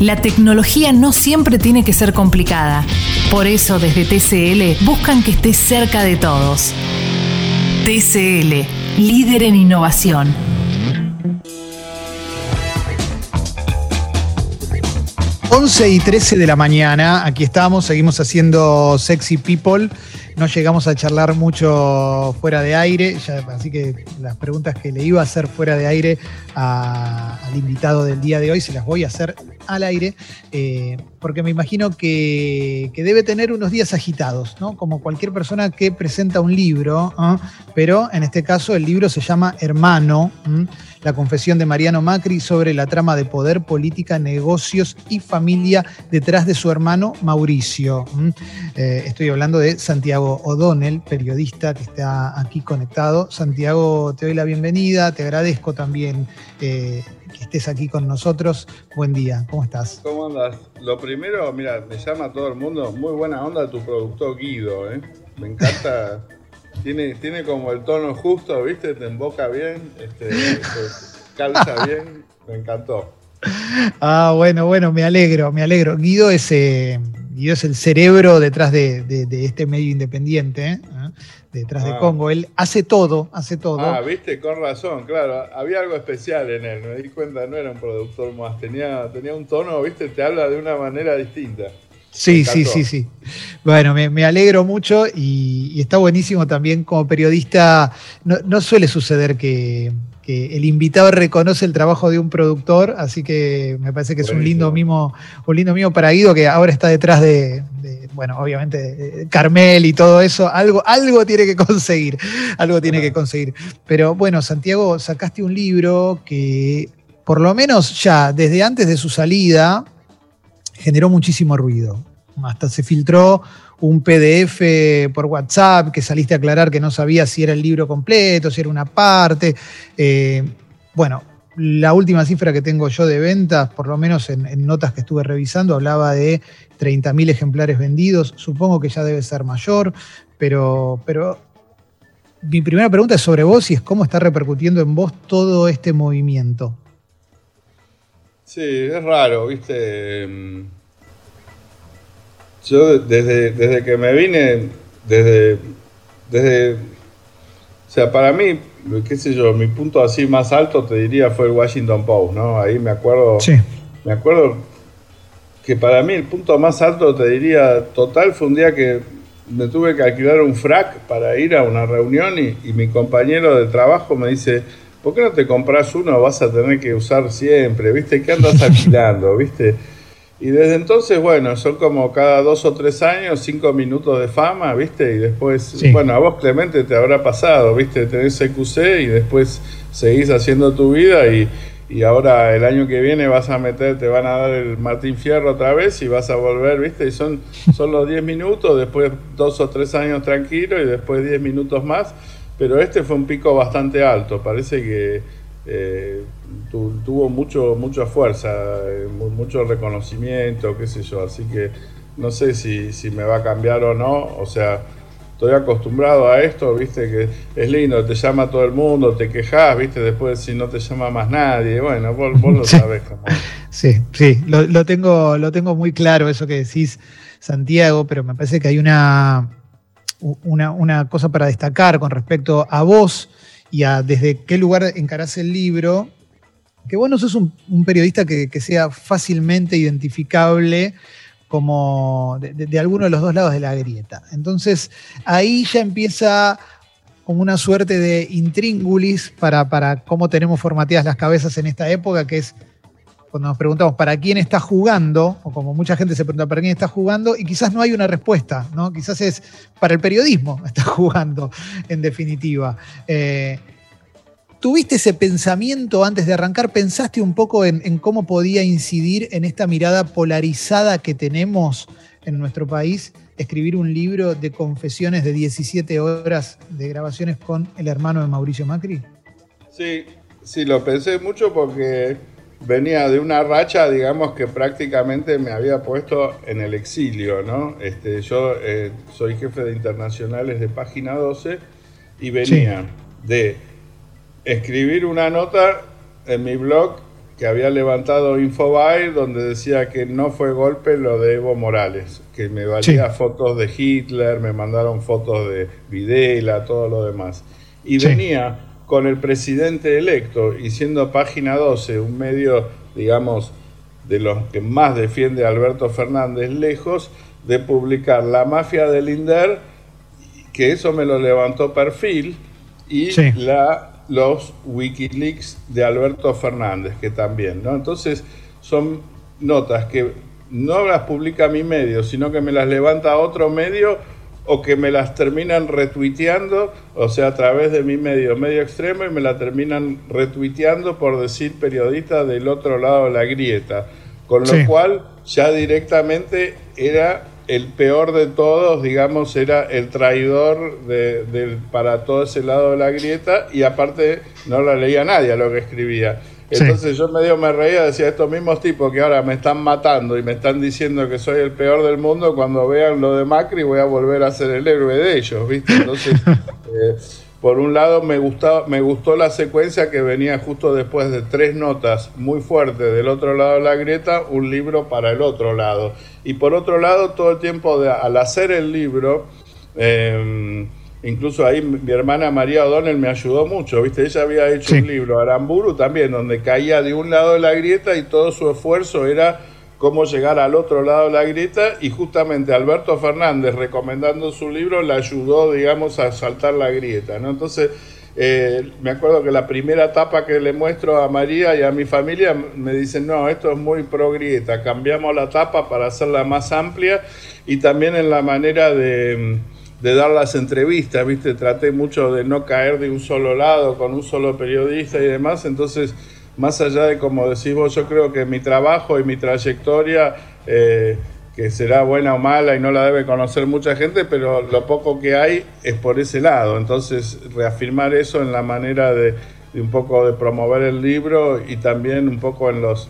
La tecnología no siempre tiene que ser complicada. Por eso desde TCL buscan que estés cerca de todos. TCL, líder en innovación. 11 y 13 de la mañana, aquí estamos, seguimos haciendo Sexy People. No llegamos a charlar mucho fuera de aire, así que las preguntas que le iba a hacer fuera de aire al invitado del día de hoy se las voy a hacer al aire, eh, porque me imagino que, debe tener unos días agitados, ¿no? Como cualquier persona que presenta un libro, ¿ah? pero en este caso el libro se llama Hermano la confesión de Mariano Macri sobre la trama de poder, política, negocios y familia detrás de su hermano Mauricio. Eh, estoy hablando de Santiago O'Donnell, periodista que está aquí conectado. Santiago, te doy la bienvenida, te agradezco también eh, que estés aquí con nosotros. Buen día, ¿cómo estás? ¿Cómo andas? Lo primero, mira, me llama todo el mundo, muy buena onda tu productor Guido, ¿eh? Me encanta tiene, tiene como el tono justo, ¿viste? Te emboca bien, este, calza bien, me encantó. Ah, bueno, bueno, me alegro, me alegro. Guido es, eh, Guido es el cerebro detrás de, este medio independiente, ¿eh? Detrás de ah. Congo. Él hace todo, hace todo. Ah, viste, con razón, claro. Había algo especial en él, me di cuenta, no era un productor más, tenía, tenía un tono, viste, te habla de una manera distinta. Sí, sí, sí, sí. Bueno, me, alegro mucho y, está buenísimo también como periodista. No, suele suceder que, el invitado reconoce el trabajo de un productor, así que me parece que es un lindo mimo, un lindo mimo para Guido, que ahora está detrás de, bueno, obviamente, Carmel y todo eso. Algo, algo tiene que conseguir, algo tiene que conseguir. Pero bueno, Santiago, sacaste un libro que por lo menos ya desde antes de su salida, generó muchísimo ruido. Hasta se filtró un PDF por WhatsApp que saliste a aclarar que no sabía si era el libro completo, si era una parte. Eh, bueno, la última cifra que tengo yo de ventas, por lo menos en, notas que estuve revisando, hablaba de 30.000 ejemplares vendidos. Supongo que ya debe ser mayor, pero, pero mi primera pregunta es sobre vos y es cómo está repercutiendo en vos todo este movimiento. Sí, es raro, viste. Yo desde, desde que me vine, desde, desde, o sea, para mí, qué sé yo, mi punto así más alto te diría fue el Washington Post, ¿no? Ahí me acuerdo, sí. me acuerdo que para mí el punto más alto te diría total fue un día que me tuve que alquilar un frac para ir a una reunión y, y mi compañero de trabajo me dice, ¿por qué no te compras uno? Vas a tener que usar siempre, ¿viste? ¿Qué andas alquilando, viste? Y desde entonces, bueno, son como cada dos o tres años, cinco minutos de fama, ¿viste? Y después, bueno, a vos Clemente te habrá pasado, ¿viste? Tenés CQC y después seguís haciendo tu vida y, y ahora el año que viene vas a meter, te van a dar el Martín Fierro otra vez y vas a volver, ¿viste? Y son, son los diez minutos, después dos o tres años tranquilo y después diez minutos más pero este fue un pico bastante alto, parece que eh, tuvo mucho, mucha fuerza, eh, mucho reconocimiento, qué sé yo, así que no sé si, si me va a cambiar o no, o sea, estoy acostumbrado a esto, viste, que es lindo, te llama todo el mundo, te quejas, viste, después si no te llama más nadie, bueno, vos, lo sabés. Sí, sí, lo, lo, tengo, lo tengo muy claro eso que decís, Santiago, pero me parece que hay una una, cosa para destacar con respecto a vos y a desde qué lugar encarás el libro, que vos no sos un, periodista que, sea fácilmente identificable como de, alguno de los dos lados de la grieta. Entonces ahí ya empieza como una suerte de intríngulis para, para cómo tenemos formateadas las cabezas en esta época, que es cuando nos preguntamos para quién está jugando, o como mucha gente se pregunta para quién está jugando, y quizás no hay una respuesta, ¿no? Quizás es para el periodismo está jugando, en definitiva. Eh, ¿Tuviste ese pensamiento antes de arrancar? ¿Pensaste un poco en, cómo podía incidir en esta mirada polarizada que tenemos en nuestro país escribir un libro de confesiones de 17 horas de grabaciones con el hermano de Mauricio Macri? Sí, sí, lo pensé mucho porque venía de una racha, digamos, que prácticamente me había puesto en el exilio, ¿no? Este, yo eh, soy jefe de internacionales de Página 12 y venía de escribir una nota en mi blog que había levantado Infobae donde decía que no fue golpe lo de Evo Morales, que me valía fotos de Hitler, me mandaron fotos de Videla, todo lo demás. Y venía con el presidente electo y siendo página 12, un medio, digamos, de los que más defiende Alberto Fernández lejos, de publicar La mafia del INDER, que eso me lo levantó perfil, y la los Wikileaks de Alberto Fernández, que también, ¿no? Entonces, son notas que no las publica mi medio, sino que me las levanta otro medio o que me las terminan retuiteando, o sea, a través de mi medio, medio extremo, y me la terminan retuiteando por decir periodista del otro lado de la grieta. Con lo cual, ya directamente era el peor de todos, digamos, era el traidor de, para todo ese lado de la grieta y aparte no la leía nadie a lo que escribía. Entonces yo medio me reía, decía, estos mismos tipos que ahora me están matando y me están diciendo que soy el peor del mundo, cuando vean lo de Macri voy a volver a ser el héroe de ellos, ¿viste? Entonces, eh, por un lado me, gustaba, me gustó la secuencia que venía justo después de tres notas muy fuertes del otro lado de la grieta, un libro para el otro lado. Y por otro lado, todo el tiempo de, al hacer el libro, em, incluso ahí mi hermana María O'Donnell me ayudó mucho, ¿viste? Ella había hecho un libro, Aramburu también, donde caía de un lado de la grieta y todo su esfuerzo era cómo llegar al otro lado de la grieta y justamente Alberto Fernández recomendando su libro le ayudó, digamos, a saltar la grieta, ¿no? Entonces, eh, me acuerdo que la primera etapa que le muestro a María y a mi familia me dicen, no, esto es muy pro grieta, cambiamos la tapa para hacerla más amplia y también en la manera de, de dar las entrevistas, ¿viste? Traté mucho de no caer de un solo lado con un solo periodista y demás, entonces más allá de como decís vos, yo creo que mi trabajo y mi trayectoria, eh, que será buena o mala y no la debe conocer mucha gente, pero lo poco que hay es por ese lado. Entonces, reafirmar eso en la manera de, un poco de promover el libro y también un poco en los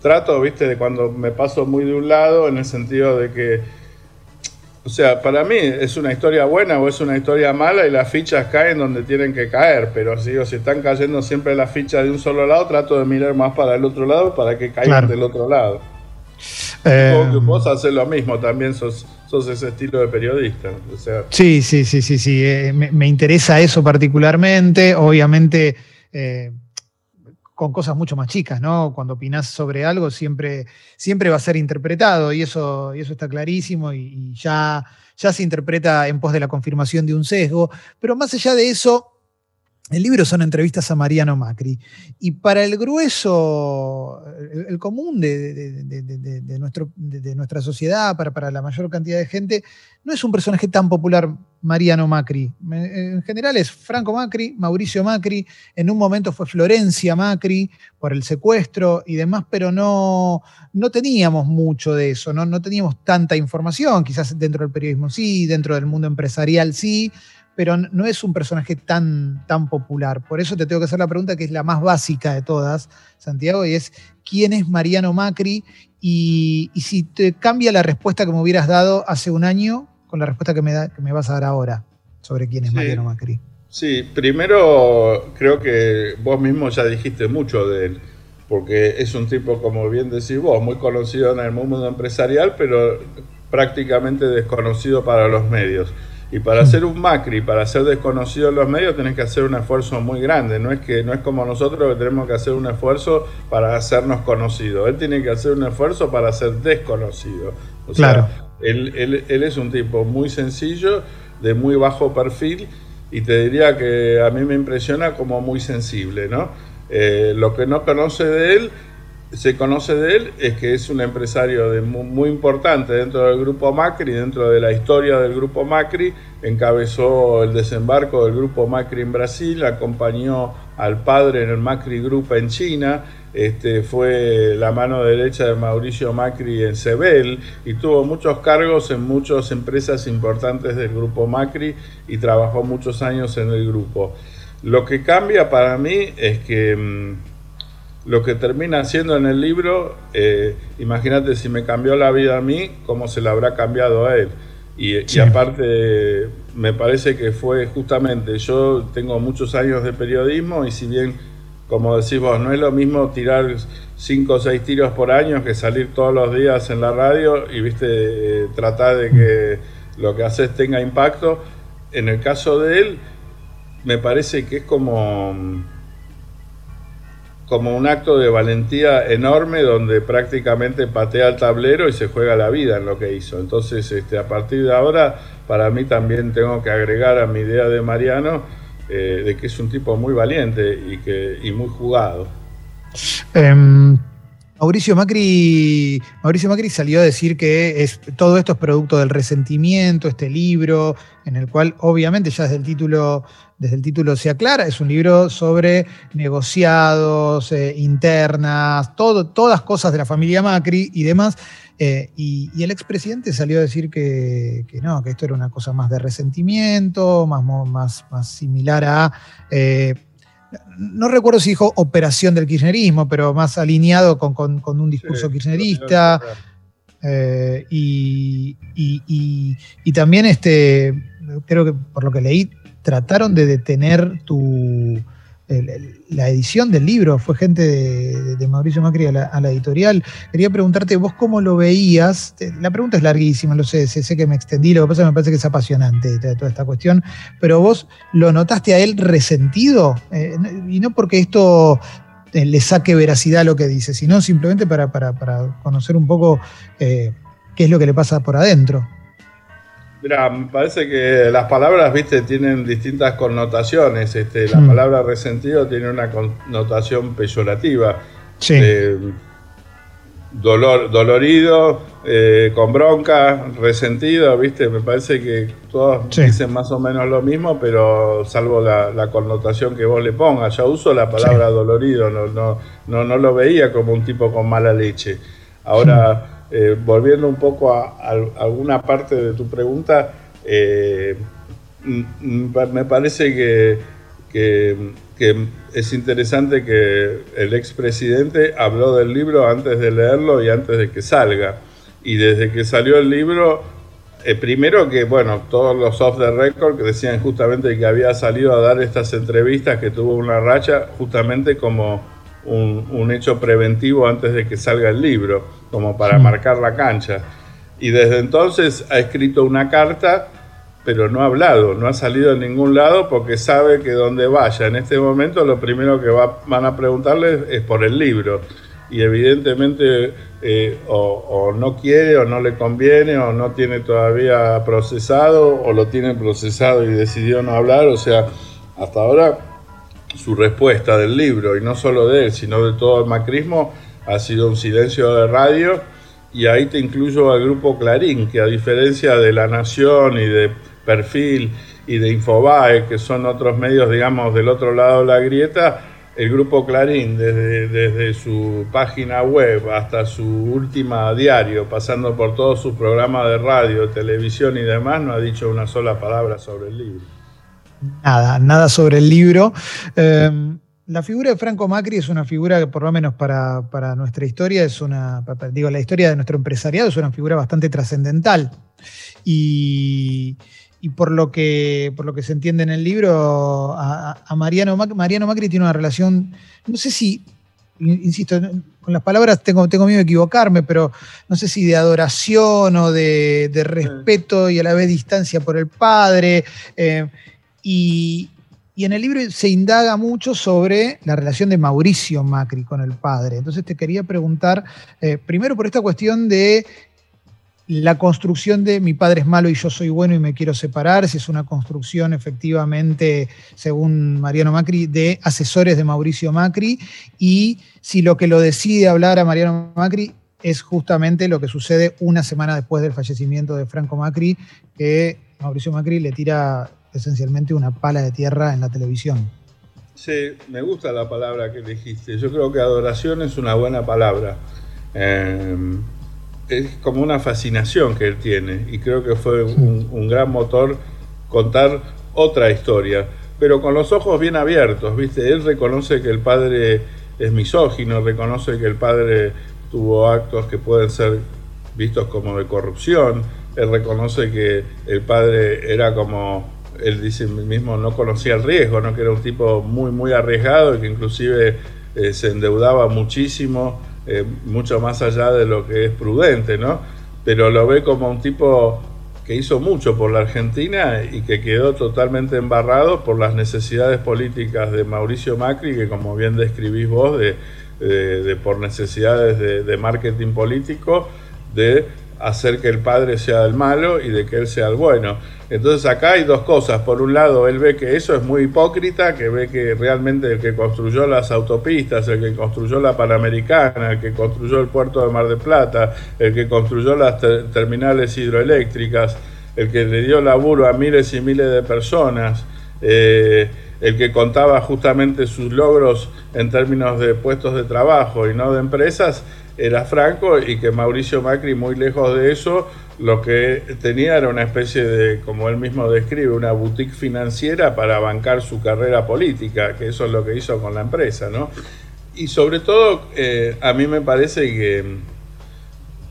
tratos, viste, de cuando me paso muy de un lado, en el sentido de que o sea, para mí es una historia buena o es una historia mala y las fichas caen donde tienen que caer, pero si, si están cayendo siempre las fichas de un solo lado, trato de mirar más para el otro lado para que caigan del otro lado. Eh, vos haces lo mismo, también sos, sos ese estilo de periodista. O sea, sí, sí, sí, sí, sí. Eh, me, interesa eso particularmente. Obviamente, eh, con cosas mucho más chicas, ¿no? Cuando opinás sobre algo siempre, siempre va a ser interpretado y eso, y eso está clarísimo y, ya, ya se interpreta en pos de la confirmación de un sesgo. Pero más allá de eso, el libro son entrevistas a Mariano Macri. Y para el grueso, el, común de, nuestra sociedad, para, para la mayor cantidad de gente, no es un personaje tan popular Mariano Macri. En general es Franco Macri, Mauricio Macri, en un momento fue Florencia Macri por el secuestro y demás, pero no, no teníamos mucho de eso, ¿no? no teníamos tanta información, quizás dentro del periodismo sí, dentro del mundo empresarial sí, pero no es un personaje tan, tan popular. Por eso te tengo que hacer la pregunta que es la más básica de todas, Santiago, y es ¿quién es Mariano Macri? Y, si te cambia la respuesta que me hubieras dado hace un año con la respuesta que me, da, que me vas a dar ahora sobre quién es Mariano Macri. Sí, primero creo que vos mismo ya dijiste mucho de él, porque es un tipo, como bien decís vos, muy conocido en el mundo empresarial, pero prácticamente desconocido para los medios. Y para ser un Macri, para ser desconocido en los medios, tenés que hacer un esfuerzo muy grande. No es que no es como nosotros que tenemos que hacer un esfuerzo para hacernos conocidos. Él tiene que hacer un esfuerzo para ser desconocido. O claro. sea, él, él, es un tipo muy sencillo, de muy bajo perfil, y te diría que a mí me impresiona como muy sensible, ¿no? Eh, lo que no conoce de él se conoce de él es que es un empresario de muy, importante dentro del grupo Macri, dentro de la historia del grupo Macri, encabezó el desembarco del grupo Macri en Brasil, acompañó al padre en el Macri Group en China, este, fue la mano derecha de Mauricio Macri en Sebel y tuvo muchos cargos en muchas empresas importantes del grupo Macri y trabajó muchos años en el grupo. Lo que cambia para mí es que mm, lo que termina haciendo en el libro, eh, imagínate si me cambió la vida a mí, cómo se la habrá cambiado a él. Y, aparte, me parece que fue justamente, yo tengo muchos años de periodismo y si bien como decís vos, no es lo mismo tirar cinco o seis tiros por año que salir todos los días en la radio y viste eh, tratar de que lo que haces tenga impacto. En el caso de él, me parece que es como como un acto de valentía enorme donde prácticamente patea el tablero y se juega la vida en lo que hizo. Entonces, este, a partir de ahora, para mí también tengo que agregar a mi idea de Mariano eh, de que es un tipo muy valiente y, que, y muy jugado. Em, Mauricio Macri, Mauricio Macri salió a decir que todo esto es producto del resentimiento, este libro, en el cual obviamente ya desde el título, desde el título se aclara, es un libro sobre negociados, eh, internas, todo, todas cosas de la familia Macri y demás. Eh, y, el expresidente salió a decir que, no, que esto era una cosa más de resentimiento, más, más, más similar a eh, no recuerdo si dijo operación del kirchnerismo, pero más alineado con, un discurso kirchnerista. Eh, y, también este, creo que por lo que leí, trataron de detener tu, la edición del libro, fue gente de, Mauricio Macri a la, editorial. Quería preguntarte, vos cómo lo veías, la pregunta es larguísima, lo sé, sé, que me extendí, lo que pasa es que me parece que es apasionante toda esta cuestión, pero vos lo notaste a él resentido, eh, y no porque esto eh, le saque veracidad a lo que dice, sino simplemente para, conocer un poco eh, qué es lo que le pasa por adentro. Mira, me parece que las palabras, viste, tienen distintas connotaciones. Este, la mm. palabra resentido tiene una connotación peyorativa. Sí. dolor, dolorido, eh, con bronca, resentido, viste, me parece que todos dicen más o menos lo mismo, pero salvo la, connotación que vos le pongas. Yo uso la palabra dolorido, no, no, no, no, lo veía como un tipo con mala leche. Ahora. Eh, volviendo un poco a, alguna parte de tu pregunta, eh, me parece que, es interesante que el expresidente habló del libro antes de leerlo y antes de que salga. Y desde que salió el libro, eh, primero que, bueno, todos los off the record que decían justamente que había salido a dar estas entrevistas, que tuvo una racha, justamente como un, hecho preventivo antes de que salga el libro, como para marcar la cancha. Y desde entonces ha escrito una carta, pero no ha hablado, no ha salido en ningún lado porque sabe que donde vaya en este momento lo primero que van a preguntarle es por el libro. Y evidentemente eh, o, no quiere o no le conviene o no tiene todavía procesado o lo tiene procesado y decidió no hablar. O sea, hasta ahora su respuesta del libro, y no solo de él, sino de todo el macrismo, ha sido un silencio de radio, y ahí te incluyo al grupo Clarín, que a diferencia de La Nación y de Perfil y de Infobae, que son otros medios, digamos, del otro lado de la grieta, el grupo Clarín, desde, desde su página web hasta su última diario, pasando por todos sus programas de radio, televisión y demás, no ha dicho una sola palabra sobre el libro nada, nada sobre el libro. Em, la figura de Franco Macri es una figura que, por lo menos para, nuestra historia, es una, digo, la historia de nuestro empresariado es una figura bastante trascendental. Y, por, lo que, por lo que se entiende en el libro, a, Mariano, Macri, Mariano Macri tiene una relación, no sé si, insisto, con las palabras tengo, tengo miedo de equivocarme, pero no sé si de adoración o de, respeto y a la vez distancia por el padre. Eh, y, en el libro se indaga mucho sobre la relación de Mauricio Macri con el padre. Entonces te quería preguntar, eh, primero por esta cuestión de la construcción de mi padre es malo y yo soy bueno y me quiero separar, si es una construcción efectivamente, según Mariano Macri, de asesores de Mauricio Macri, y si lo que lo decide hablar a Mariano Macri es justamente lo que sucede una semana después del fallecimiento de Franco Macri, que Mauricio Macri le tira esencialmente una pala de tierra en la televisión. Sí, me gusta la palabra que dijiste. Yo creo que adoración es una buena palabra. Eh, es como una fascinación que él tiene y creo que fue un, gran motor contar otra historia, pero con los ojos bien abiertos, ¿viste? Él reconoce que el padre es misógino, reconoce que el padre tuvo actos que pueden ser vistos como de corrupción, él reconoce que el padre era como él dice mismo no conocía el riesgo, ¿no? que era un tipo muy, muy arriesgado y que inclusive eh, se endeudaba muchísimo, eh, mucho más allá de lo que es prudente, ¿no? pero lo ve como un tipo que hizo mucho por la Argentina y que quedó totalmente embarrado por las necesidades políticas de Mauricio Macri, que como bien describís vos, de, por necesidades de marketing político, de hacer que el padre sea el malo y de que él sea el bueno. Entonces acá hay dos cosas. Por un lado, él ve que eso es muy hipócrita, que ve que realmente el que construyó las autopistas, el que construyó la Panamericana, el que construyó el puerto de Mar del Plata, el que construyó las terminales hidroeléctricas, el que le dio laburo a miles y miles de personas, eh, el que contaba justamente sus logros en términos de puestos de trabajo y no de empresas, era Franco y que Mauricio Macri, muy lejos de eso, lo que tenía era una especie de, como él mismo describe, una boutique financiera para bancar su carrera política, que eso es lo que hizo con la empresa, ¿no? Y sobre todo, eh, a mí me parece que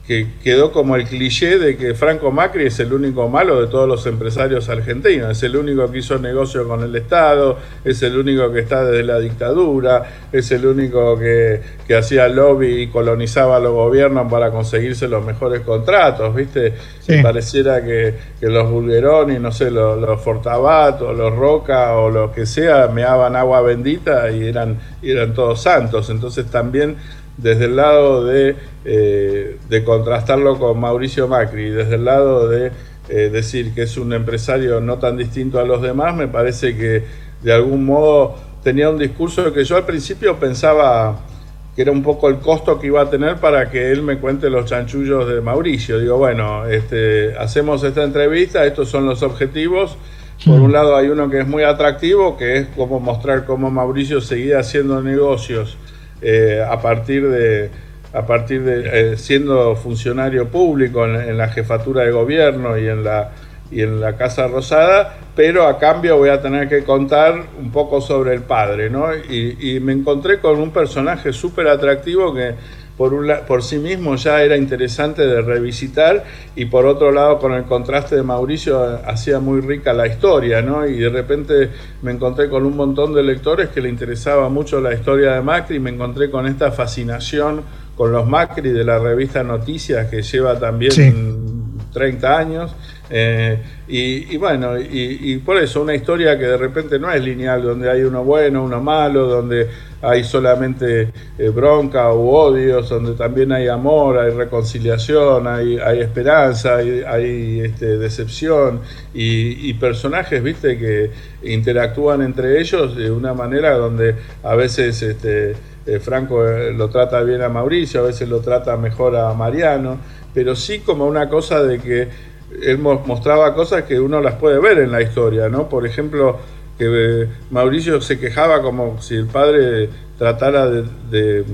que quedó como el cliché de que Franco Macri es el único malo de todos los empresarios argentinos, es el único que hizo negocio con el Estado, es el único que está desde la dictadura, es el único que, hacía lobby y colonizaba a los gobiernos para conseguirse los mejores contratos, ¿viste? Pareciera que, los Bulgeroni, no sé, los, los Fortabat los Roca o lo que sea, meaban agua bendita y eran, y eran todos santos, entonces también desde el lado de, eh, de contrastarlo con Mauricio Macri, desde el lado de eh, decir que es un empresario no tan distinto a los demás, me parece que de algún modo tenía un discurso que yo al principio pensaba que era un poco el costo que iba a tener para que él me cuente los chanchullos de Mauricio. Digo, bueno, este, hacemos esta entrevista, estos son los objetivos. Por un lado hay uno que es muy atractivo, que es como mostrar cómo Mauricio seguía haciendo negocios eh, a partir de, a partir de eh, siendo funcionario público en, la jefatura de gobierno y en la y en la Casa Rosada, pero a cambio voy a tener que contar un poco sobre el padre, ¿no? Y, y me encontré con un personaje súper atractivo que por, un, por sí mismo ya era interesante de revisitar y por otro lado con el contraste de Mauricio hacía muy rica la historia, ¿no? Y de repente me encontré con un montón de lectores que le interesaba mucho la historia de Macri y me encontré con esta fascinación con los Macri de la revista Noticias que lleva también 30 años eh, y, bueno, y, por eso una historia que de repente no es lineal, donde hay uno bueno, uno malo, donde hay solamente eh, bronca u odios, donde también hay amor, hay reconciliación, hay, esperanza, hay, este, decepción y, personajes, viste, que interactúan entre ellos de una manera donde a veces este, eh, Franco lo trata bien a Mauricio, a veces lo trata mejor a Mariano, pero sí como una cosa de que él mostraba cosas que uno las puede ver en la historia, ¿no? Por ejemplo, que eh, Mauricio se quejaba como si el padre tratara de,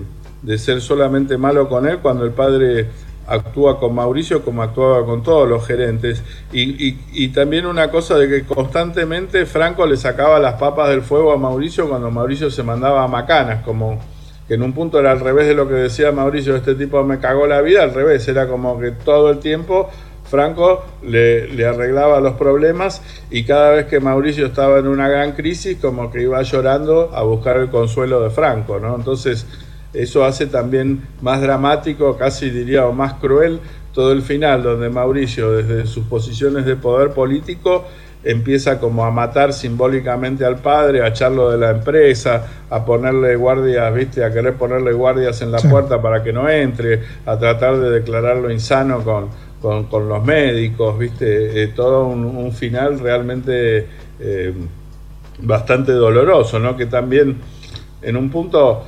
ser solamente malo con él cuando el padre actúa con Mauricio como actuaba con todos los gerentes. Y, también una cosa de que constantemente Franco le sacaba las papas del fuego a Mauricio cuando Mauricio se mandaba a macanas, como que en un punto era al revés de lo que decía Mauricio, este tipo me cagó la vida, al revés, era como que todo el tiempo Franco le, arreglaba los problemas y cada vez que Mauricio estaba en una gran crisis, como que iba llorando a buscar el consuelo de Franco, ¿no? Entonces, eso hace también más dramático, casi diría, o más cruel todo el final, donde Mauricio, desde sus posiciones de poder político, empieza como a matar simbólicamente al padre, a echarlo de la empresa, a ponerle guardias, viste, a querer ponerle guardias en la puerta para que no entre, a tratar de declararlo insano con, con, los médicos, ¿viste? Eh, todo un, final realmente eh, bastante doloroso, ¿no? Que también en un punto,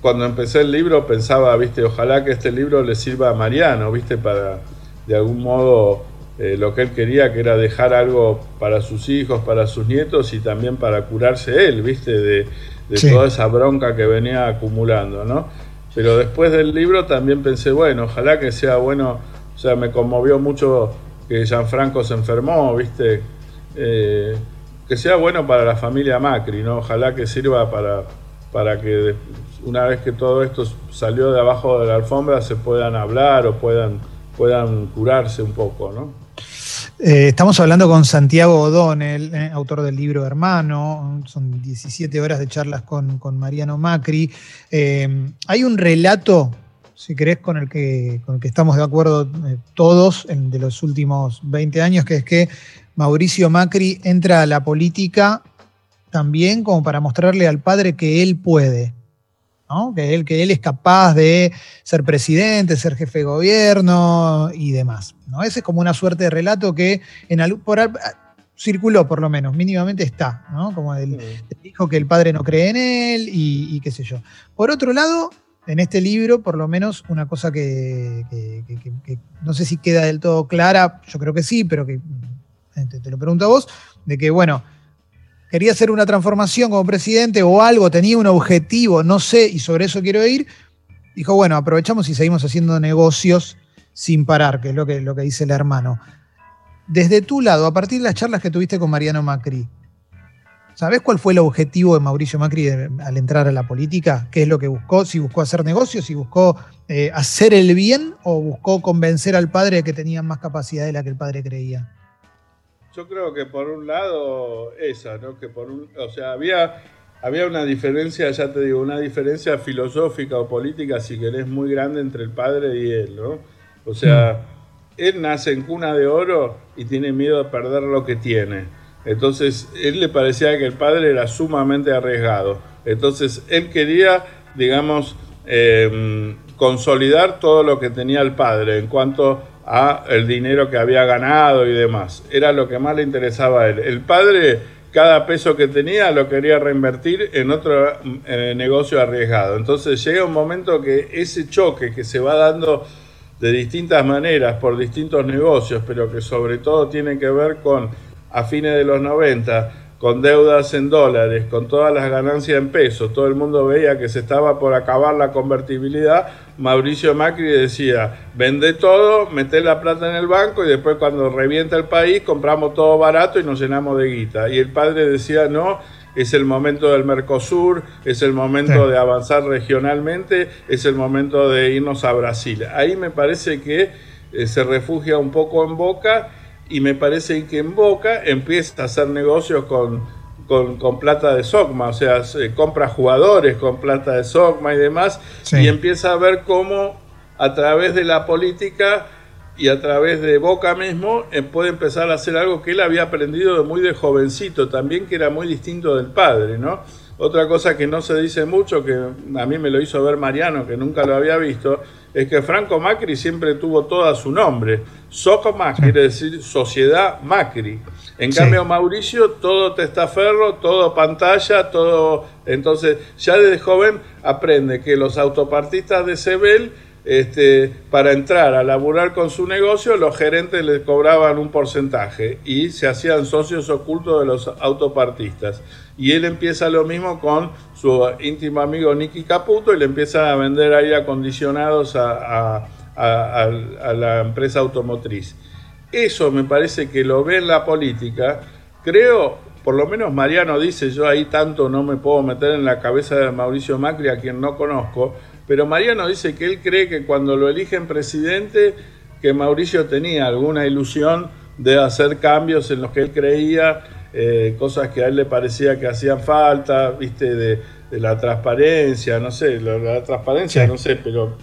cuando empecé el libro, pensaba, ¿viste? Ojalá que este libro le sirva a Mariano, ¿viste? Para, de algún modo, eh, lo que él quería, que era dejar algo para sus hijos, para sus nietos y también para curarse él, ¿viste? De, toda esa bronca que venía acumulando, ¿no? Pero después del libro también pensé, bueno, ojalá que sea bueno sea, me conmovió mucho que Gianfranco se enfermó, ¿viste? Eh, que sea bueno para la familia Macri, ¿no? Ojalá que sirva para, para que una vez que todo esto salió de abajo de la alfombra se puedan hablar o puedan, puedan curarse un poco, ¿no? Eh, estamos hablando con Santiago O'Donnell, eh, autor del libro Hermano, son 17 horas de charlas con, Mariano Macri. Hay un relato, si querés, con el que, con el que estamos de acuerdo todos de los últimos 20 años, que es que Mauricio Macri entra a la política también como para mostrarle al padre que él puede que, él, que él es capaz de ser presidente, ser jefe de gobierno y demás. ¿no? Ese es como una suerte de relato que en por, circuló por lo menos, mínimamente está, ¿no? como él dijo que el padre no cree en él y, qué sé yo. Por otro lado, en este libro, por lo menos, una cosa que, no sé si queda del todo clara, yo creo que sí, pero que te lo pregunto a vos, de que, bueno, quería hacer una transformación como presidente o algo, tenía un objetivo, no sé, y sobre eso quiero ir, dijo, bueno, aprovechamos y seguimos haciendo negocios sin parar, que es lo que, lo que dice el hermano. Desde tu lado, a partir de las charlas que tuviste con Mariano Macri, ¿sabes cuál fue el objetivo de Mauricio Macri al entrar a la política? ¿Qué es lo que buscó? Si buscó hacer negocios, si buscó eh, hacer el bien o buscó convencer al padre de que tenía más capacidad de la que el padre creía. Yo creo que por un lado esa, ¿no? Que por un, o sea, había, había una diferencia, ya te digo, una diferencia filosófica o política, si querés, muy grande entre el padre y él, ¿no? O sea, mm. él nace en cuna de oro y tiene miedo de perder lo que tiene. Entonces, él le parecía que el padre era sumamente arriesgado. Entonces, él quería, digamos, em, consolidar todo lo que tenía el padre en cuanto a el dinero que había ganado y demás. Era lo que más le interesaba a él. El padre, cada peso que tenía lo quería reinvertir en otro negocio arriesgado. Entonces llega un momento que ese choque que se va dando de distintas maneras por distintos negocios, pero que sobre todo tiene que ver con a fines de los 90 con deudas en dólares, con todas las ganancias en pesos, todo el mundo veía que se estaba por acabar la convertibilidad, Mauricio Macri decía, vende todo, mete la plata en el banco y después cuando revienta el país compramos todo barato y nos llenamos de guita. Y el padre decía, no, es el momento del Mercosur, es el momento de avanzar regionalmente, es el momento de irnos a Brasil. Ahí me parece que eh, se refugia un poco en Boca y me parece que en Boca empieza a hacer negocios con, con, plata de Sogma, o sea, compra jugadores con plata de Sogma y demás, y empieza a ver cómo a través de la política y a través de Boca mismo eh, puede empezar a hacer algo que él había aprendido de muy de jovencito, también que era muy distinto del padre, ¿no? Otra cosa que no se dice mucho, que a mí me lo hizo ver Mariano, que nunca lo había visto, es que Franco Macri siempre tuvo todo a su nombre. Socoma quiere decir Sociedad Macri. En cambio, Mauricio, todo testaferro, todo pantalla, todo. Entonces, ya desde joven aprende que los autopartistas de Sebel este, para entrar a laburar con su negocio, los gerentes les cobraban un porcentaje y se hacían socios ocultos de los autopartistas. Y él empieza lo mismo con su íntimo amigo Nicky Caputo y le empieza a vender aire acondicionados a, a la empresa automotriz. Eso me parece que lo ve en la política. Creo, por lo menos Mariano dice, yo ahí tanto no me puedo meter en la cabeza de Mauricio Macri, a quien no conozco, pero Mariano dice que él cree que cuando lo eligen presidente, que Mauricio tenía alguna ilusión de hacer cambios en los que él creía, eh, cosas que a él le parecía que hacían falta, viste, de, la transparencia, no sé, la, transparencia, no sé, pero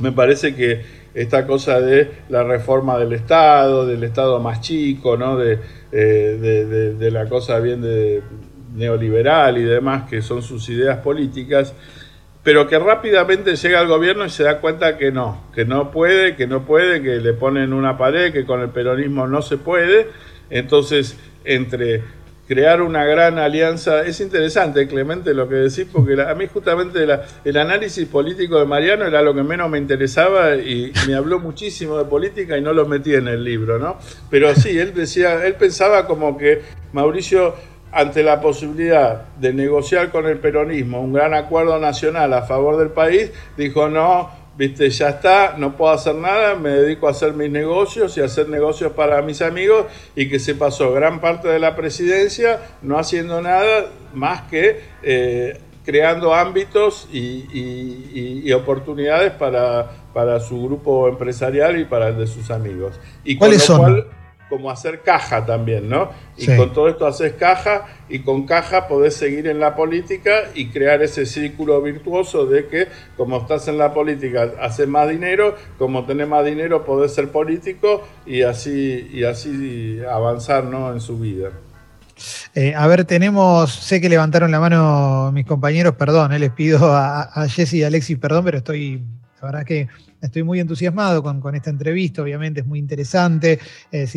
me parece que esta cosa de la reforma del Estado, del Estado más chico, ¿no? de, eh, de la cosa bien de neoliberal y demás, que son sus ideas políticas, pero que rápidamente llega al gobierno y se da cuenta que no, que no puede, que no puede, que le ponen una pared, que con el peronismo no se puede. Entonces, entre crear una gran alianza, es interesante, Clemente, lo que decís, porque a mí justamente el análisis político de Mariano era lo que menos me interesaba y me habló muchísimo de política y no lo metí en el libro, ¿no? Pero sí, él decía, él pensaba como que Mauricio ante la posibilidad de negociar con el peronismo un gran acuerdo nacional a favor del país, dijo no, viste, ya está, no puedo hacer nada, me dedico a hacer mis negocios y a hacer negocios para mis amigos y que se pasó gran parte de la presidencia no haciendo nada más que eh, creando ámbitos y, oportunidades para, para, su grupo empresarial y para el de sus amigos. Y ¿Cuáles son? Como hacer caja también, ¿no? Y con todo esto haces caja y con caja podés seguir en la política y crear ese círculo virtuoso de que como estás en la política haces más dinero, como tenés más dinero podés ser político y así, y así avanzar ¿no? en su vida. Eh, a ver, tenemos, sé que levantaron la mano mis compañeros, perdón, eh, les pido a, a Jesse y a Alexis perdón, pero estoy, la verdad que estoy muy entusiasmado con, esta entrevista, obviamente es muy interesante. Eh,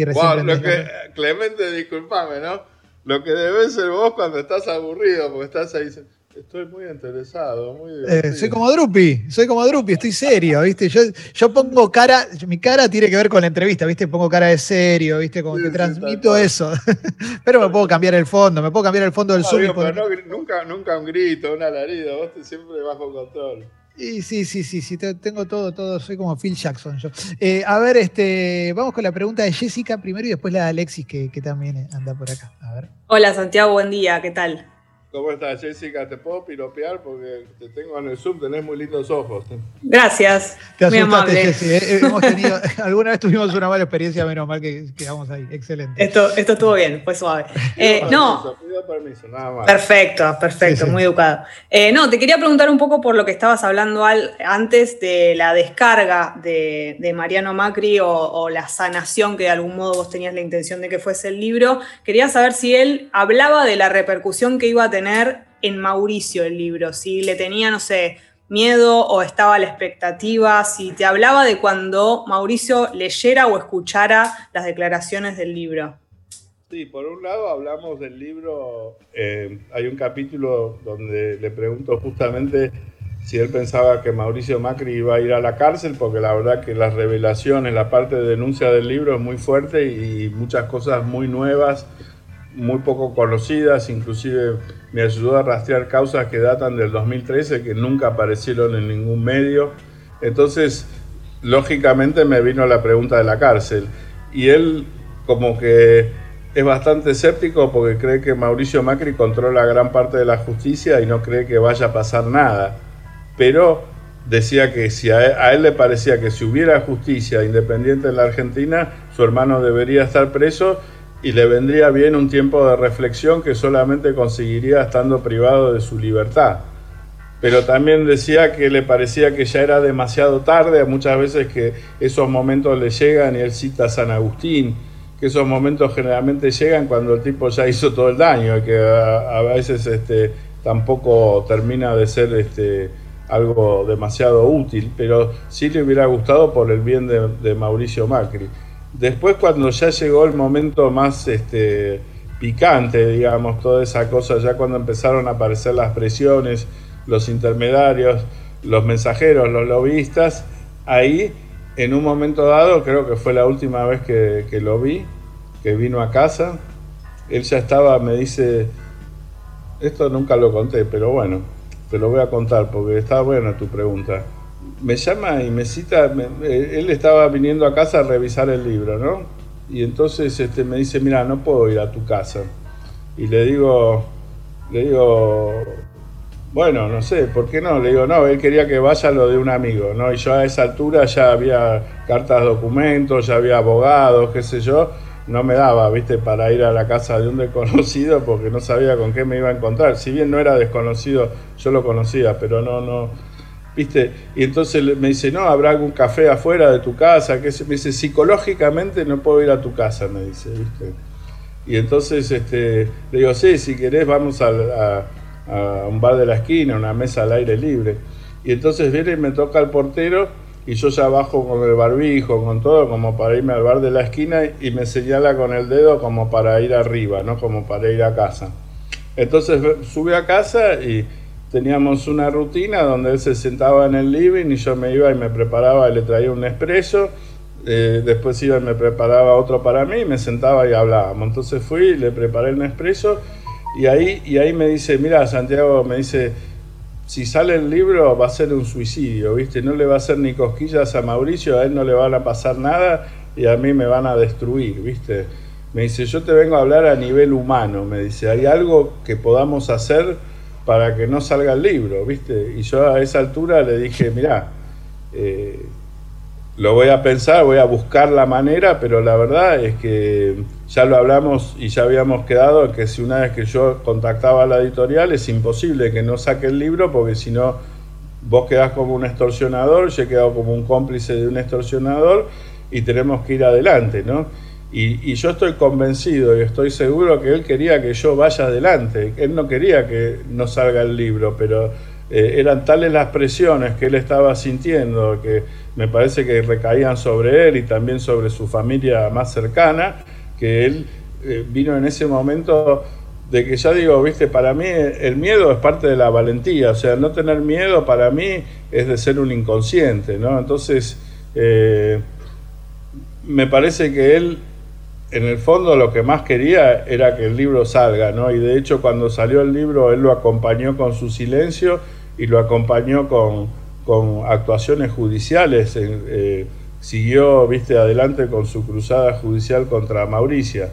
lo que, Clemente, discúlpame, ¿no? Lo que debes ser vos cuando estás aburrido, porque estás ahí Estoy muy interesado, muy eh, soy como Drupi, soy como Drupi, estoy serio, ¿viste? Yo, yo pongo cara, mi cara tiene que ver con la entrevista, ¿viste? Pongo cara de serio, ¿viste? Como que transmito eso. pero me puedo cambiar el fondo, me puedo cambiar el fondo del Zoom. pero nunca, nunca un grito, un alarido, vos siempre bajo control. Y sí, sí, sí, sí, tengo todo, todo, soy como Phil Jackson yo. Eh, a ver, este, vamos con la pregunta de Jessica primero y después la de Alexis, que, que también anda por acá. A ver. Hola Santiago, buen día, ¿qué tal? ¿Cómo estás, Jessica? ¿Te puedo piropear? Porque te tengo en el Zoom, tenés muy lindos ojos. Gracias. Te muy amable. ¿eh? Hemos tenido, alguna vez tuvimos una mala experiencia, menos mal que quedamos ahí. Excelente. Esto, esto estuvo bien, fue suave. Eh, no. Pido permiso, nada más. Perfecto, perfecto, muy educado. Eh, no, te quería preguntar un poco por lo que estabas hablando al, antes de la descarga de, de Mariano Macri o, o, la sanación que de algún modo vos tenías la intención de que fuese el libro. Quería saber si él hablaba de la repercusión que iba a tener en Mauricio el libro, si le tenía, no sé, miedo o estaba la expectativa, si te hablaba de cuando Mauricio leyera o escuchara las declaraciones del libro. Sí, por un lado hablamos del libro, eh, hay un capítulo donde le pregunto justamente si él pensaba que Mauricio Macri iba a ir a la cárcel, porque la verdad que las revelaciones, la parte de denuncia del libro es muy fuerte y muchas cosas muy nuevas, muy poco conocidas, inclusive me ayudó a rastrear causas que datan del 2013, que nunca aparecieron en ningún medio. Entonces, lógicamente me vino la pregunta de la cárcel. Y él como que es bastante escéptico porque cree que Mauricio Macri controla gran parte de la justicia y no cree que vaya a pasar nada. Pero decía que si a él, a él, le parecía que si hubiera justicia independiente en la Argentina, su hermano debería estar preso y le vendría bien un tiempo de reflexión que solamente conseguiría estando privado de su libertad. Pero también decía que le parecía que ya era demasiado tarde, muchas veces que esos momentos le llegan y él cita a San Agustín, que esos momentos generalmente llegan cuando el tipo ya hizo todo el daño, que a, veces este, tampoco termina de ser este, algo demasiado útil, pero sí le hubiera gustado por el bien de Mauricio Macri. Después cuando ya llegó el momento más este, picante, digamos, toda esa cosa, ya cuando empezaron a aparecer las presiones, los intermediarios, los mensajeros, los lobistas, ahí en un momento dado, creo que fue la última vez que, que lo vi, que vino a casa, él ya estaba, me dice, esto nunca lo conté, pero bueno, te lo voy a contar porque está buena tu pregunta me llama y me cita, eh, él estaba viniendo a casa a revisar el libro, ¿no? Y entonces este, me dice, mira, no puedo ir a tu casa. Y le digo, le digo, bueno, no sé, ¿por qué no? Le digo, no, él quería que vaya lo de un amigo, ¿no? Y yo a esa altura ya había cartas, documentos, ya había abogados, qué sé yo, no me daba, viste, para ir a la casa de un desconocido porque no sabía con qué me iba a encontrar. Si bien no era desconocido, yo lo conocía, pero no, no, ¿viste? Y entonces me dice, no, habrá algún café afuera de tu casa, me dice, psicológicamente no puedo ir a tu casa, me dice, ¿viste? Y entonces este, le digo, sí, si querés vamos a, un bar de la esquina, una mesa al aire libre. Y entonces viene y me toca el portero y yo ya bajo con el barbijo, con todo, como para irme al bar de la esquina y me señala con el dedo como para ir arriba, ¿no? Como para ir a casa. Entonces sube a casa y teníamos una rutina donde él se sentaba en el living y yo me iba y me preparaba y le traía un expreso. Eh, después iba y me preparaba otro para mí me sentaba y hablábamos. Entonces fui le preparé un expreso y ahí, y ahí me dice, mira, Santiago me dice, si sale el libro va a ser un suicidio, ¿viste? No le va a hacer ni cosquillas a Mauricio, a él no le van a pasar nada y a mí me van a destruir, ¿viste? Me dice, yo te vengo a hablar a nivel humano, me dice, ¿hay algo que podamos hacer? Para que no salga el libro, ¿viste? Y yo a esa altura le dije, mirá, eh, lo voy a pensar, voy a buscar la manera, pero la verdad es que ya lo hablamos y ya habíamos quedado que si una vez que yo contactaba a la editorial es imposible que no saque el libro porque si no vos quedás como un extorsionador, yo he quedado como un cómplice de un extorsionador y tenemos que ir adelante, ¿no? Y, yo estoy convencido y estoy seguro que él quería que yo vaya adelante, él no quería que no salga el libro, pero eh, eran tales las presiones que él estaba sintiendo que me parece que recaían sobre él y también sobre su familia más cercana, que él eh, vino en ese momento de que ya digo, viste, para mí el miedo es parte de la valentía, o sea, no tener miedo para mí es de ser un inconsciente, ¿no? Entonces, eh, me parece que él, en el fondo, lo que más quería era que el libro salga, ¿no? Y de hecho, cuando salió el libro, él lo acompañó con su silencio y lo acompañó con, actuaciones judiciales, eh, siguió, viste, adelante con su cruzada judicial contra Mauricia,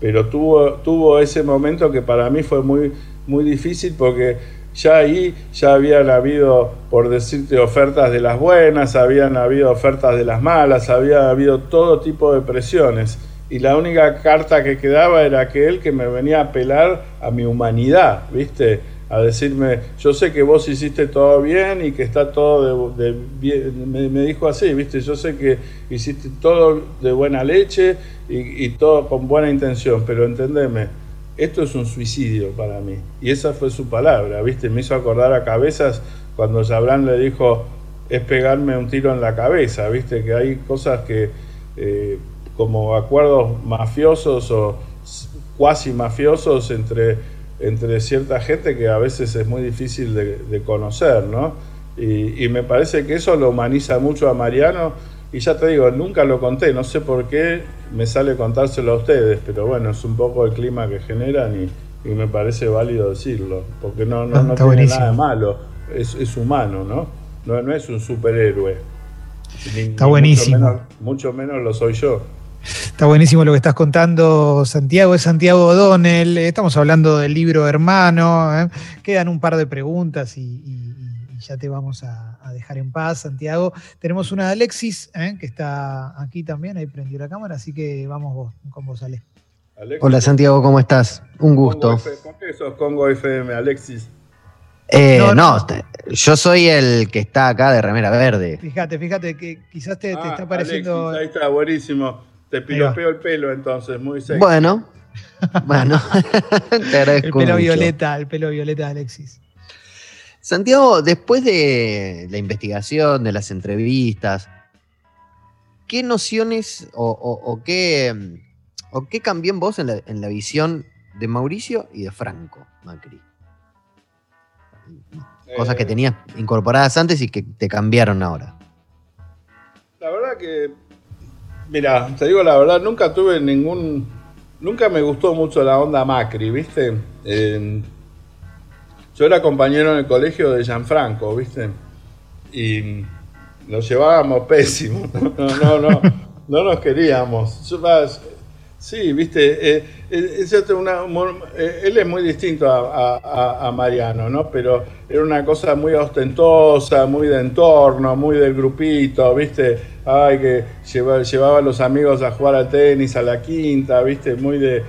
pero tuvo, tuvo ese momento que para mí fue muy, muy difícil porque ya ahí ya habían habido, por decirte, ofertas de las buenas, habían habido ofertas de las malas, había habido todo tipo de presiones. Y la única carta que quedaba era aquel que me venía a apelar a mi humanidad, ¿viste? a decirme, yo sé que vos hiciste todo bien y que está todo de, bien, me, dijo así, viste, yo sé que hiciste todo de buena leche y, todo con buena intención, pero entendeme, esto es un suicidio para mí. Y esa fue su palabra, viste, me hizo acordar a cabezas cuando Jabrán le dijo, es pegarme un tiro en la cabeza, viste, que hay cosas que eh, como acuerdos mafiosos o cuasi mafiosos entre entre cierta gente que a veces es muy difícil de, conocer, ¿no? Y, me parece que eso lo humaniza mucho a Mariano. Y ya te digo, nunca lo conté, no sé por qué me sale contárselo a ustedes, pero bueno, es un poco el clima que generan y, me parece válido decirlo, porque no, no, no tiene nada de malo, es, es humano, ¿no? ¿no? No es un superhéroe. Está buenísimo. mucho menos lo soy yo. Está buenísimo lo que estás contando, Santiago. Es Santiago O'Donnell. Estamos hablando del libro Hermano. ¿eh? Quedan un par de preguntas y, ya te vamos a, dejar en paz, Santiago. Tenemos una de Alexis, ¿eh? que está aquí también. Ahí prendió la cámara, así que vamos vos, con vos, Ale. Hola, Santiago, ¿cómo estás? Un gusto. ¿Con qué sos Congo FM, Alexis? Eh, no, yo soy el que está acá de remera verde. Fíjate, fíjate que quizás te, ah, está pareciendo. ahí está, buenísimo. Te piropeo el pelo entonces, muy sexy. Bueno, bueno, te agradezco. El pelo violeta, el pelo violeta de Alexis. Santiago, después de la investigación, de las entrevistas, ¿qué nociones o, qué, o qué cambió en vos en la, visión de Mauricio y de Franco Macri? Cosas que eh. tenías incorporadas antes y que te cambiaron ahora. La verdad que Mira, te digo la verdad, nunca tuve ningún. Nunca me gustó mucho la onda Macri, ¿viste? yo era compañero en el colegio de Gianfranco, ¿viste? Y nos llevábamos pésimo. No, no, no, no nos queríamos. Sí, viste, eh, eh, eh, él es muy distinto a, Mariano, ¿no? Pero era una cosa muy ostentosa, muy de entorno, muy del grupito, viste, ay, que llevaba, a los amigos a jugar al tenis, a la quinta, viste, muy de...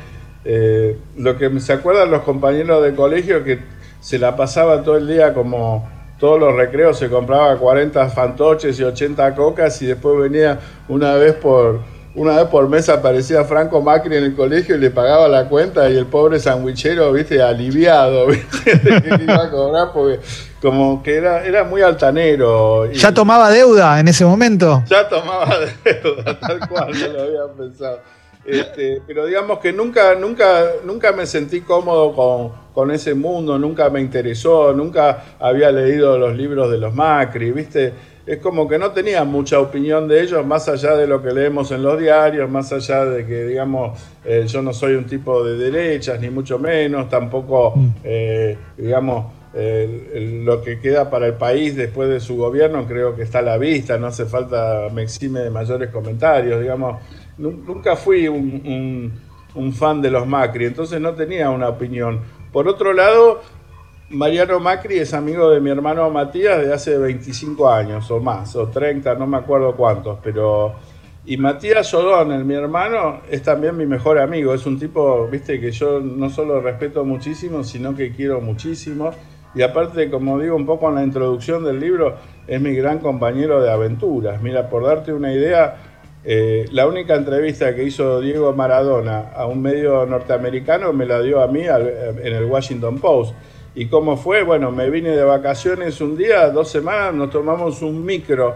lo que se acuerdan los compañeros de colegio que se la pasaba todo el día como todos los recreos se compraba 40 fantoches y 80 cocas y después venía una vez por una vez por mes aparecía Franco Macri en el colegio y le pagaba la cuenta y el pobre sandwichero, viste, aliviado, viste, que iba a cobrar porque como que era, era muy altanero. ¿Ya tomaba deuda en ese momento? Ya tomaba deuda, tal cual, no lo había pensado. Este, pero digamos que nunca, nunca, nunca me sentí cómodo con, con, ese mundo, nunca me interesó, nunca había leído los libros de los Macri, ¿viste? Es como que no tenía mucha opinión de ellos, más allá de lo que leemos en los diarios, más allá de que, digamos, eh, yo no soy un tipo de derechas, ni mucho menos, tampoco, mm. eh, digamos, lo que queda para el país después de su gobierno creo que está a la vista, no hace falta me exime de mayores comentarios, digamos, nunca fui un fan de los Macri, entonces no tenía una opinión. Por otro lado, Mariano Macri es amigo de mi hermano Matías de hace 25 años o más, o 30, no me acuerdo cuántos, pero... Y Matías O'Donnell, mi hermano, es también mi mejor amigo. Es un tipo, viste, que yo no solo respeto muchísimo, sino que quiero muchísimo. Y aparte, como digo un poco en la introducción del libro, es mi gran compañero de aventuras. Mira, por darte una idea, eh, la única entrevista que hizo Diego Maradona a un medio norteamericano me la dio a mí en el Washington Post. ¿Y cómo fue? Bueno, me vine de vacaciones un día, dos semanas, nos tomamos un micro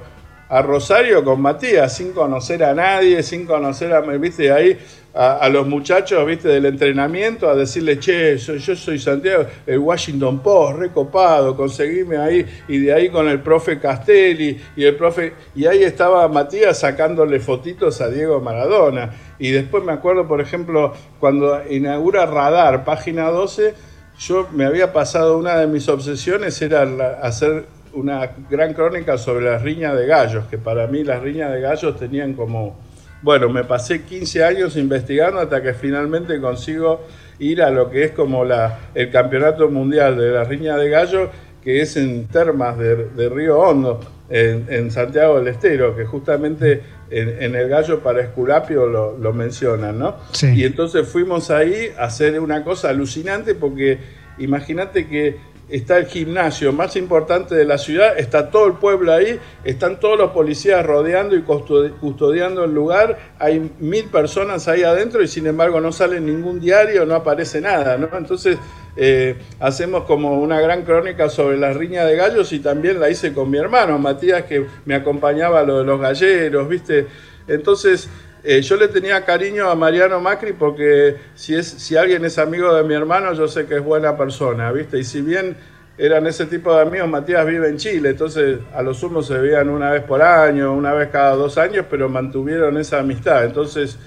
a Rosario con Matías, sin conocer a nadie, sin conocer a, viste, ahí a, los muchachos, viste, del entrenamiento, a decirle, che, yo soy Santiago, el Washington Post, recopado, conseguime ahí, y de ahí con el profe Castelli, y el profe, y ahí estaba Matías sacándole fotitos a Diego Maradona. Y después me acuerdo, por ejemplo, cuando inaugura Radar, página 12, yo me había pasado una de mis obsesiones, era hacer una gran crónica sobre las riñas de gallos, que para mí las riñas de gallos tenían como... Bueno, me pasé 15 años investigando hasta que finalmente consigo ir a lo que es como la, el campeonato mundial de la riña de gallos, que es en Termas de, Río Hondo, en, Santiago del Estero, que justamente en, el gallo para Esculapio lo, lo mencionan, ¿no? Y entonces fuimos ahí a hacer una cosa alucinante porque imagínate que está el gimnasio más importante de la ciudad, está todo el pueblo ahí, están todos los policías rodeando y custodiando el lugar, hay mil personas ahí adentro y sin embargo no sale ningún diario, no aparece nada, ¿no? Entonces eh, hacemos como una gran crónica sobre la riña de gallos y también la hice con mi hermano Matías que me acompañaba a lo de los galleros, ¿viste? Entonces eh, yo le tenía cariño a Mariano Macri porque si, es, si alguien es amigo de mi hermano, yo sé que es buena persona, ¿viste? Y si bien eran ese tipo de amigos, Matías vive en Chile, entonces a lo sumo se veían una vez por año, una vez cada dos años, pero mantuvieron esa amistad. Entonces,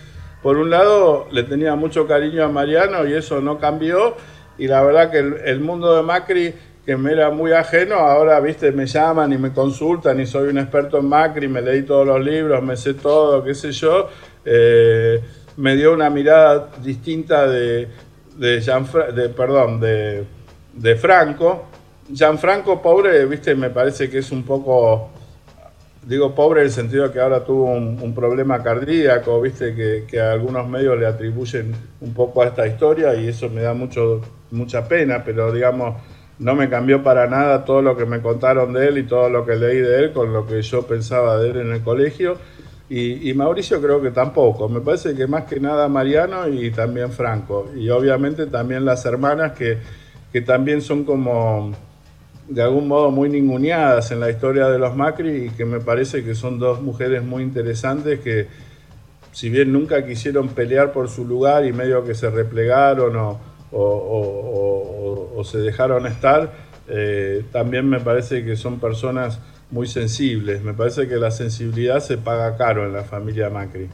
por un lado, le tenía mucho cariño a Mariano y eso no cambió. Y la verdad que el, mundo de Macri me era muy ajeno, ahora, viste, me llaman y me consultan y soy un experto en Macri, me leí todos los libros, me sé todo, qué sé yo, eh, me dio una mirada distinta de, de, perdón, de, de Franco. Gianfranco, pobre, viste, me parece que es un poco, digo pobre en el sentido de que ahora tuvo un, problema cardíaco, viste, que, que, algunos medios le atribuyen un poco a esta historia y eso me da mucho, mucha pena, pero digamos, no me cambió para nada todo lo que me contaron de él y todo lo que leí de él con lo que yo pensaba de él en el colegio. Y, Mauricio creo que tampoco. Me parece que más que nada Mariano y también Franco. Y obviamente también las hermanas que, que también son como de algún modo muy ninguneadas en la historia de los Macri y que me parece que son dos mujeres muy interesantes que si bien nunca quisieron pelear por su lugar y medio que se replegaron o, o, se dejaron estar, eh, también me parece que son personas muy sensibles. Me parece que la sensibilidad se paga caro en la familia Macri.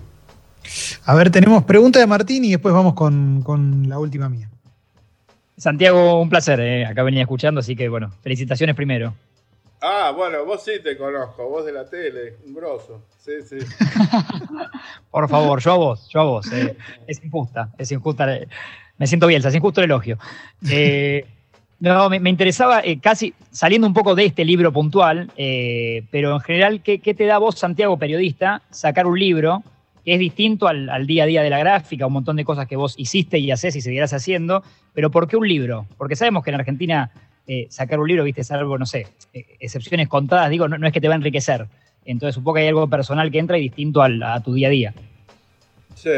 A ver, tenemos pregunta de Martín y después vamos con, la última mía. Santiago, un placer. Eh. Acá venía escuchando, así que bueno, felicitaciones primero. Ah, bueno, vos sí te conozco, vos de la tele, un grosso. Sí, sí. Por favor, yo a vos, yo a vos. Eh. Es injusta, es injusta. Me siento bien, es injusto el elogio. Eh, no, me, interesaba eh, casi saliendo un poco de este libro puntual, eh, pero en general, ¿qué, te da vos, Santiago, periodista, sacar un libro que es distinto al, día a día de la gráfica, un montón de cosas que vos hiciste y haces y seguirás haciendo, pero ¿por qué un libro? Porque sabemos que en Argentina eh, sacar un libro, viste, es algo, no sé, excepciones contadas, digo, no, es que te va a enriquecer. Entonces supongo que hay algo personal que entra y distinto a tu día a día. Sí.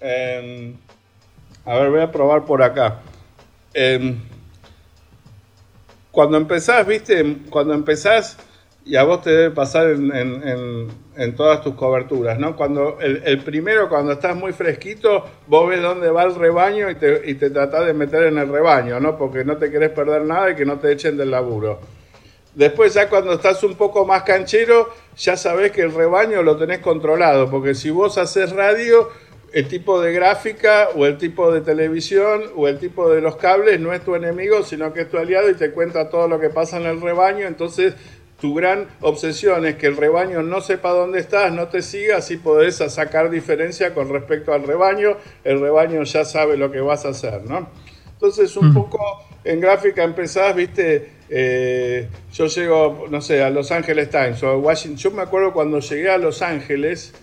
Em, a ver, voy a probar por acá. Em, cuando empezás, viste, cuando empezás, y a vos te debe pasar en, todas tus coberturas, ¿no? Cuando el, primero, cuando estás muy fresquito, vos ves dónde va el rebaño y te, y te tratás de meter en el rebaño, ¿no? Porque no te querés perder nada y que no te echen del laburo. Después ya cuando estás un poco más canchero, ya sabés que el rebaño lo tenés controlado, porque si vos haces radio, el tipo de gráfica o el tipo de televisión o el tipo de los cables no es tu enemigo, sino que es tu aliado y te cuenta todo lo que pasa en el rebaño. Entonces, tu gran obsesión es que el rebaño no sepa dónde estás, no te siga, así podés sacar diferencia con respecto al rebaño. El rebaño ya sabe lo que vas a hacer, ¿no? Entonces, un mm. poco en gráfica empezás, viste, eh, yo llego, no sé, a Los Ángeles Times o a Washington. Yo me acuerdo cuando llegué a Los Ángeles,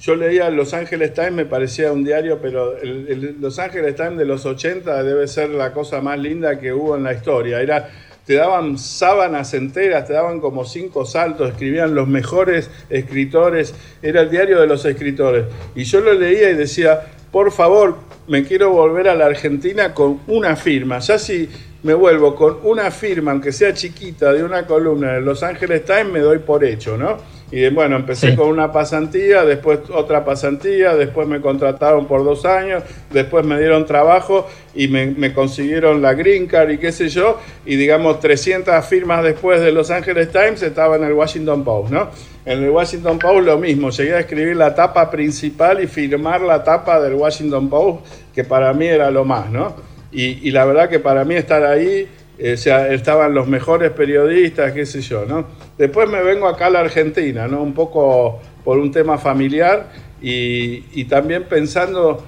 yo leía Los Ángeles Times, me parecía un diario, pero el, Los Ángeles Times de los 80 debe ser la cosa más linda que hubo en la historia. Era, te daban sábanas enteras, te daban como cinco saltos, escribían los mejores escritores, era el diario de los escritores. Y yo lo leía y decía, por favor, me quiero volver a la Argentina con una firma. Ya si me vuelvo con una firma, aunque sea chiquita, de una columna de Los Ángeles Times, me doy por hecho, ¿no? Y bueno, empecé con una pasantía, después otra pasantía, después me contrataron por dos años, después me dieron trabajo y me, consiguieron la green card y qué sé yo, y digamos 300 firmas después de Los Ángeles Times estaba en el Washington Post, ¿no? En el Washington Post lo mismo, llegué a escribir la tapa principal y firmar la tapa del Washington Post, que para mí era lo más, ¿no? Y, la verdad que para mí estar ahí, eh, o sea, estaban los mejores periodistas, qué sé yo, ¿no? Después me vengo acá a la Argentina, ¿no? Un poco por un tema familiar y, también pensando,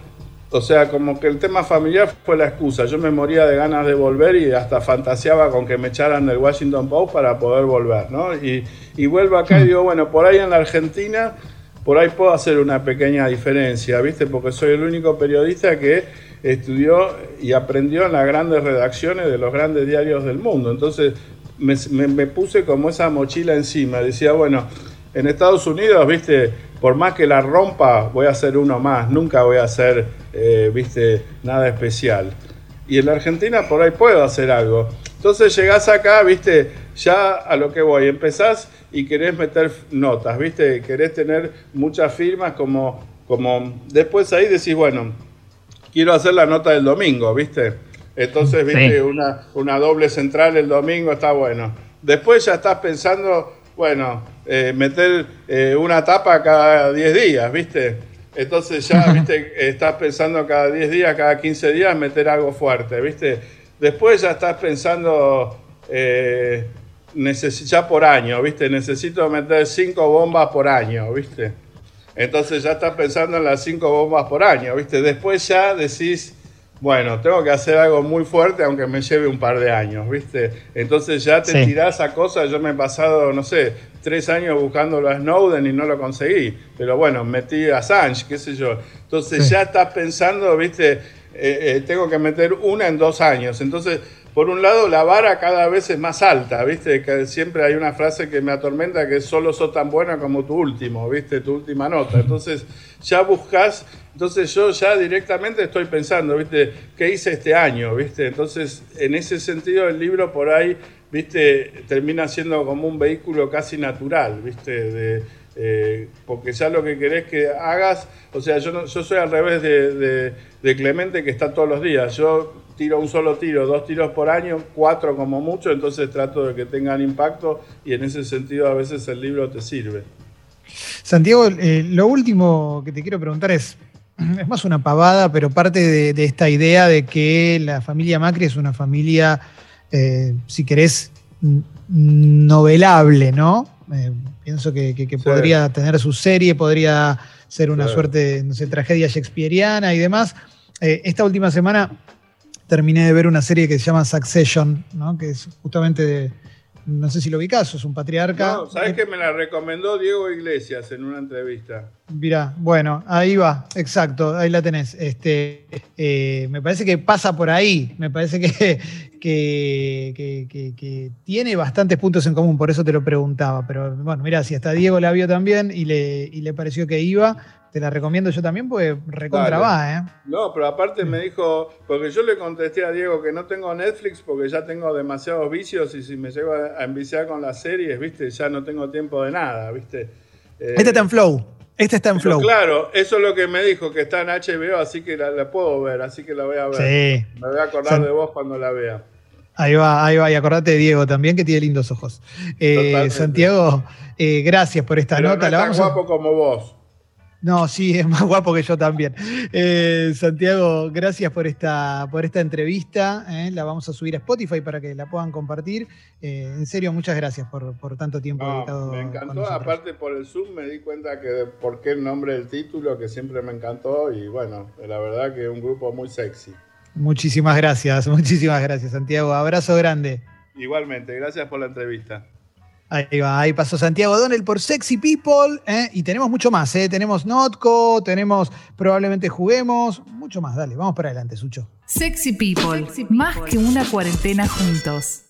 o sea, como que el tema familiar fue la excusa. Yo me moría de ganas de volver y hasta fantaseaba con que me echaran del Washington Post para poder volver, ¿no? Y, y vuelvo acá y digo, bueno, por ahí en la Argentina, por ahí puedo hacer una pequeña diferencia, ¿viste? Porque soy el único periodista que estudió y aprendió en las grandes redacciones de los grandes diarios del mundo. Entonces me, puse como esa mochila encima. Decía, bueno, en Estados Unidos, viste, por más que la rompa, voy a hacer uno más. Nunca voy a hacer, eh, viste, nada especial. Y en la Argentina por ahí puedo hacer algo. Entonces llegás acá, viste, ya a lo que voy, empezás y querés meter notas, viste, querés tener muchas firmas como, como, después ahí decís, bueno, quiero hacer la nota del domingo, ¿viste? Entonces, ¿viste? Una, una doble central el domingo está bueno. Después ya estás pensando, bueno, eh, meter eh, una tapa cada 10 días, ¿viste? Entonces ya, ¿viste? Estás pensando cada 10 días, cada 15 días meter algo fuerte, ¿viste? Después ya estás pensando eh, ya por año, ¿viste? Necesito meter 5 bombas por año, ¿viste? Entonces ya estás pensando en las cinco bombas por año, ¿viste? Después ya decís, bueno, tengo que hacer algo muy fuerte aunque me lleve un par de años, ¿viste? Entonces ya te tirás a cosas, yo me he pasado, no sé, tres años buscándolo a Snowden y no lo conseguí, pero bueno, metí a Sanch, qué sé yo. Entonces ya estás pensando, ¿viste? Eh, eh, tengo que meter una en dos años. Entonces por un lado, la vara cada vez es más alta, ¿viste? Que siempre hay una frase que me atormenta que solo sos tan buena como tu último, ¿viste? Tu última nota. Entonces, ya buscas, entonces yo ya directamente estoy pensando, ¿viste? ¿Qué hice este año, ¿viste? Entonces, en ese sentido, el libro por ahí, ¿viste? Termina siendo como un vehículo casi natural, ¿viste? De, eh, porque ya lo que querés que hagas, o sea, yo, soy al revés de, Clemente que está todos los días. Yo tiro un solo tiro, dos tiros por año, cuatro como mucho, entonces trato de que tengan impacto y en ese sentido a veces el libro te sirve. Santiago, eh, lo último que te quiero preguntar es, es más una pavada, pero parte de, esta idea de que la familia Macri es una familia, eh, si querés, novelable, ¿no? Eh, pienso que, podría tener su serie, podría ser una suerte, no sé, tragedia shakespeariana y demás. esta última semana terminé de ver una serie que se llama Succession, ¿no? que es justamente de, no sé si lo ubicás, es un patriarca. No, sabes que me la recomendó Diego Iglesias en una entrevista. Mirá, bueno, ahí va, exacto, ahí la tenés. Este, eh, me parece que pasa por ahí, me parece que, que, tiene bastantes puntos en común, por eso te lo preguntaba. Pero bueno, mira, si hasta Diego la vio también y le, y le pareció que iba, te la recomiendo yo también porque recontra va, ¿eh? No, pero aparte me dijo, porque yo le contesté a Diego que no tengo Netflix porque ya tengo demasiados vicios y si me llego a enviciar con las series, ¿viste? Ya no tengo tiempo de nada, ¿viste? este está en Flow. Este está en Flow. Claro, eso es lo que me dijo, que está en HBO, así que la, puedo ver, así que la voy a ver. Sí. Me voy a acordar de vos cuando la vea. Ahí va, ahí va. Y acordate de Diego también, que tiene lindos ojos. Eh, Santiago, eh, gracias por esta nota. No es tan guapo como vos. No, sí, es más guapo que yo también. Eh, Santiago, gracias por esta, por esta entrevista. Eh, la vamos a subir a Spotify para que la puedan compartir. Eh, en serio, muchas gracias por, tanto tiempo dedicado. Me encantó, aparte por el Zoom me di cuenta que por qué el nombre del título, que siempre me encantó. Y bueno, la verdad que es un grupo muy sexy. Muchísimas gracias, muchísimas gracias, Santiago. Abrazo grande. Igualmente, gracias por la entrevista. Ahí va, ahí pasó Santiago Donel por Sexy People. ¿eh? Y tenemos mucho más, ¿eh? tenemos Notco, tenemos probablemente juguemos, mucho más. Dale, vamos para adelante, Sucho. Sexy People, más que una cuarentena juntos.